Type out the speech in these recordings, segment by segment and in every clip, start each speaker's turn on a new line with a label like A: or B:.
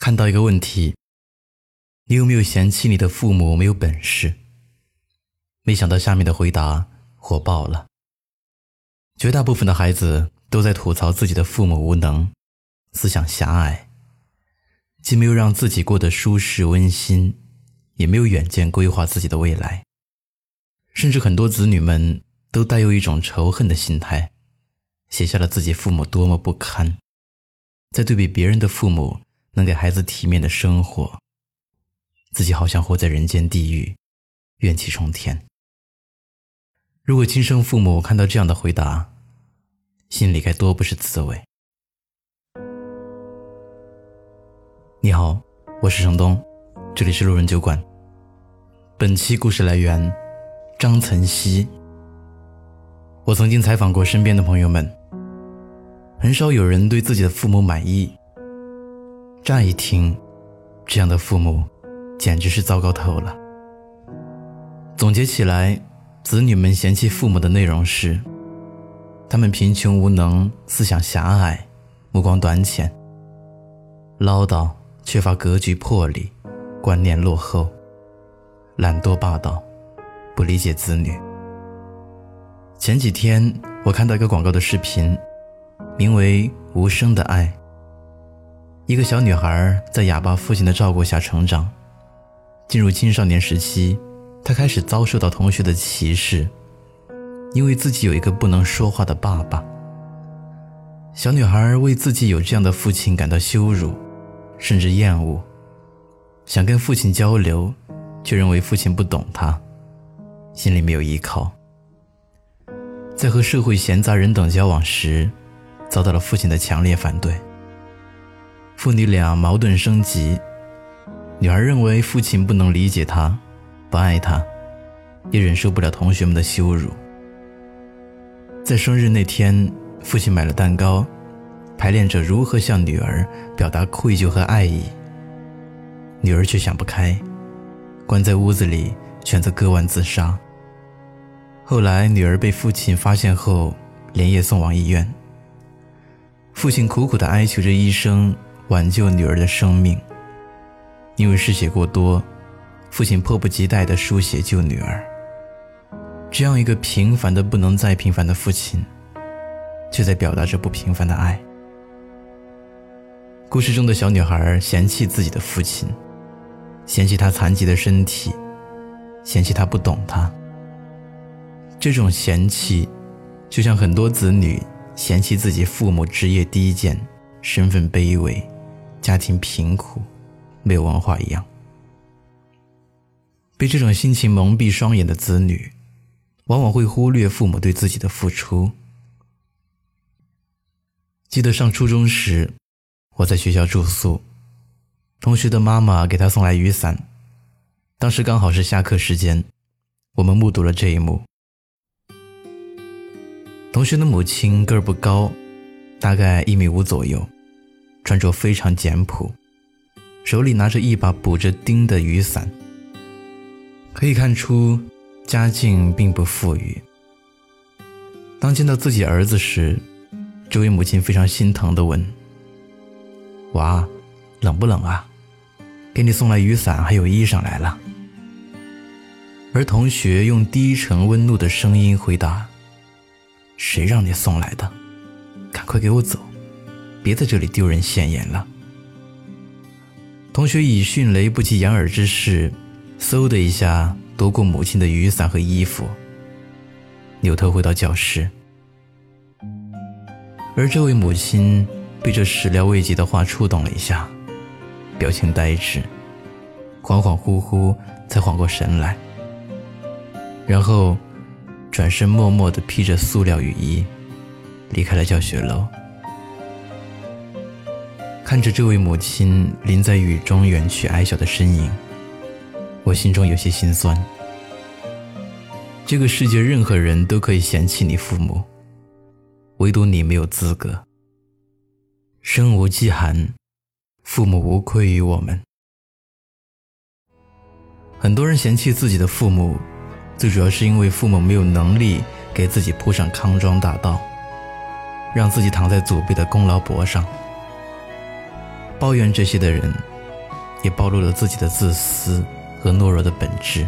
A: 看到一个问题：你有没有嫌弃你的父母没有本事？没想到下面的回答火爆了。绝大部分的孩子都在吐槽自己的父母无能、思想狭隘，既没有让自己过得舒适温馨，也没有远见规划自己的未来。甚至很多子女们都带有一种仇恨的心态，写下了自己父母多么不堪，在对比别人的父母。能给孩子体面的生活，自己好像活在人间地狱，怨气冲天。如果亲生父母看到这样的回答，心里该多不是滋味。你好，我是程东，这里是路人酒馆。本期故事来源张岑曦。我曾经采访过身边的朋友们，很少有人对自己的父母满意。乍一听，这样的父母简直是糟糕透了。总结起来，子女们嫌弃父母的内容是：他们贫穷无能、思想狭隘、目光短浅、唠叨、缺乏格局魄力、观念落后、懒惰霸道、不理解子女。前几天我看到一个广告的视频，名为《无声的爱》。一个小女孩在哑巴父亲的照顾下成长，进入青少年时期，她开始遭受到同学的歧视，因为自己有一个不能说话的爸爸。小女孩为自己有这样的父亲感到羞辱，甚至厌恶，想跟父亲交流，却认为父亲不懂她，心里没有依靠。在和社会闲杂人等交往时，遭到了父亲的强烈反对。父女俩矛盾升级，女儿认为父亲不能理解她，不爱她，也忍受不了同学们的羞辱。在生日那天，父亲买了蛋糕，排练着如何向女儿表达愧疚和爱意。女儿却想不开，关在屋子里选择割腕自杀。后来，女儿被父亲发现后，连夜送往医院。父亲苦苦地哀求着医生。挽救女儿的生命，因为失血过多，父亲迫不及待地输血救女儿。这样一个平凡的不能再平凡的父亲，却在表达着不平凡的爱。故事中的小女孩嫌弃自己的父亲，嫌弃他残疾的身体，嫌弃他不懂她。这种嫌弃，就像很多子女嫌弃自己父母职业低贱、身份卑微。家庭贫苦，没有文化一样，被这种心情蒙蔽双眼的子女，往往会忽略父母对自己的付出。记得上初中时，我在学校住宿，同学的妈妈给他送来雨伞，当时刚好是下课时间，我们目睹了这一幕。同学的母亲个儿不高，大概一米五左右。穿着非常简朴，手里拿着一把补着钉的雨伞，可以看出家境并不富裕。当见到自己儿子时，这位母亲非常心疼地问：“娃，冷不冷啊？给你送来雨伞，还有衣裳来了。”而同学用低沉温怒的声音回答：“谁让你送来的？赶快给我走！”别在这里丢人现眼了。同学以迅雷不及掩耳之势，嗖的一下夺过母亲的雨伞和衣服，扭头回到教室。而这位母亲被这始料未及的话触动了一下，表情呆滞，恍恍惚惚才缓过神来，然后转身默默地披着塑料雨衣，离开了教学楼。看着这位母亲淋在雨中远去矮小的身影，我心中有些心酸。这个世界任何人都可以嫌弃你父母，唯独你没有资格。身无饥寒，父母无愧于我们。很多人嫌弃自己的父母，最主要是因为父母没有能力给自己铺上康庄大道，让自己躺在祖辈的功劳簿上。抱怨这些的人，也暴露了自己的自私和懦弱的本质。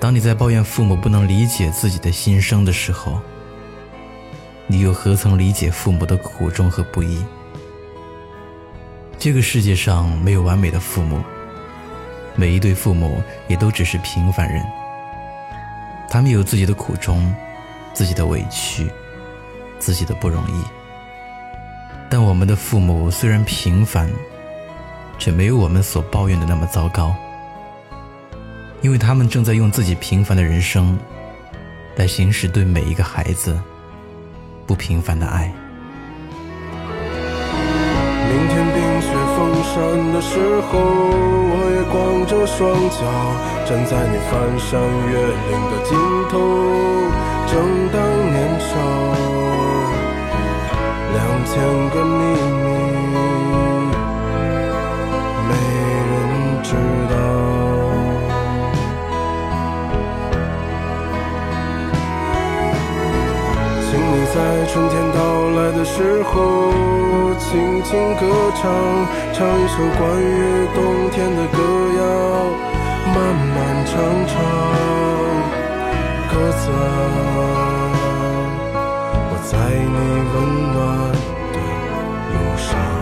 A: 当你在抱怨父母不能理解自己的心声的时候，你又何曾理解父母的苦衷和不易？这个世界上没有完美的父母，每一对父母也都只是平凡人。他们有自己的苦衷，自己的委屈，自己的不容易。但我们的父母虽然平凡，却没有我们所抱怨的那么糟糕，因为他们正在用自己平凡的人生，来行使对每一个孩子不平凡的爱。
B: 明天冰雪封山的时候，我也光着双脚站在你翻山越岭的尽头，正当千个秘密。没人知道。请你在春天到来的时候，轻轻歌唱，唱一首关于冬天的歌谣，漫漫长长，鸽子啊，我在你温暖的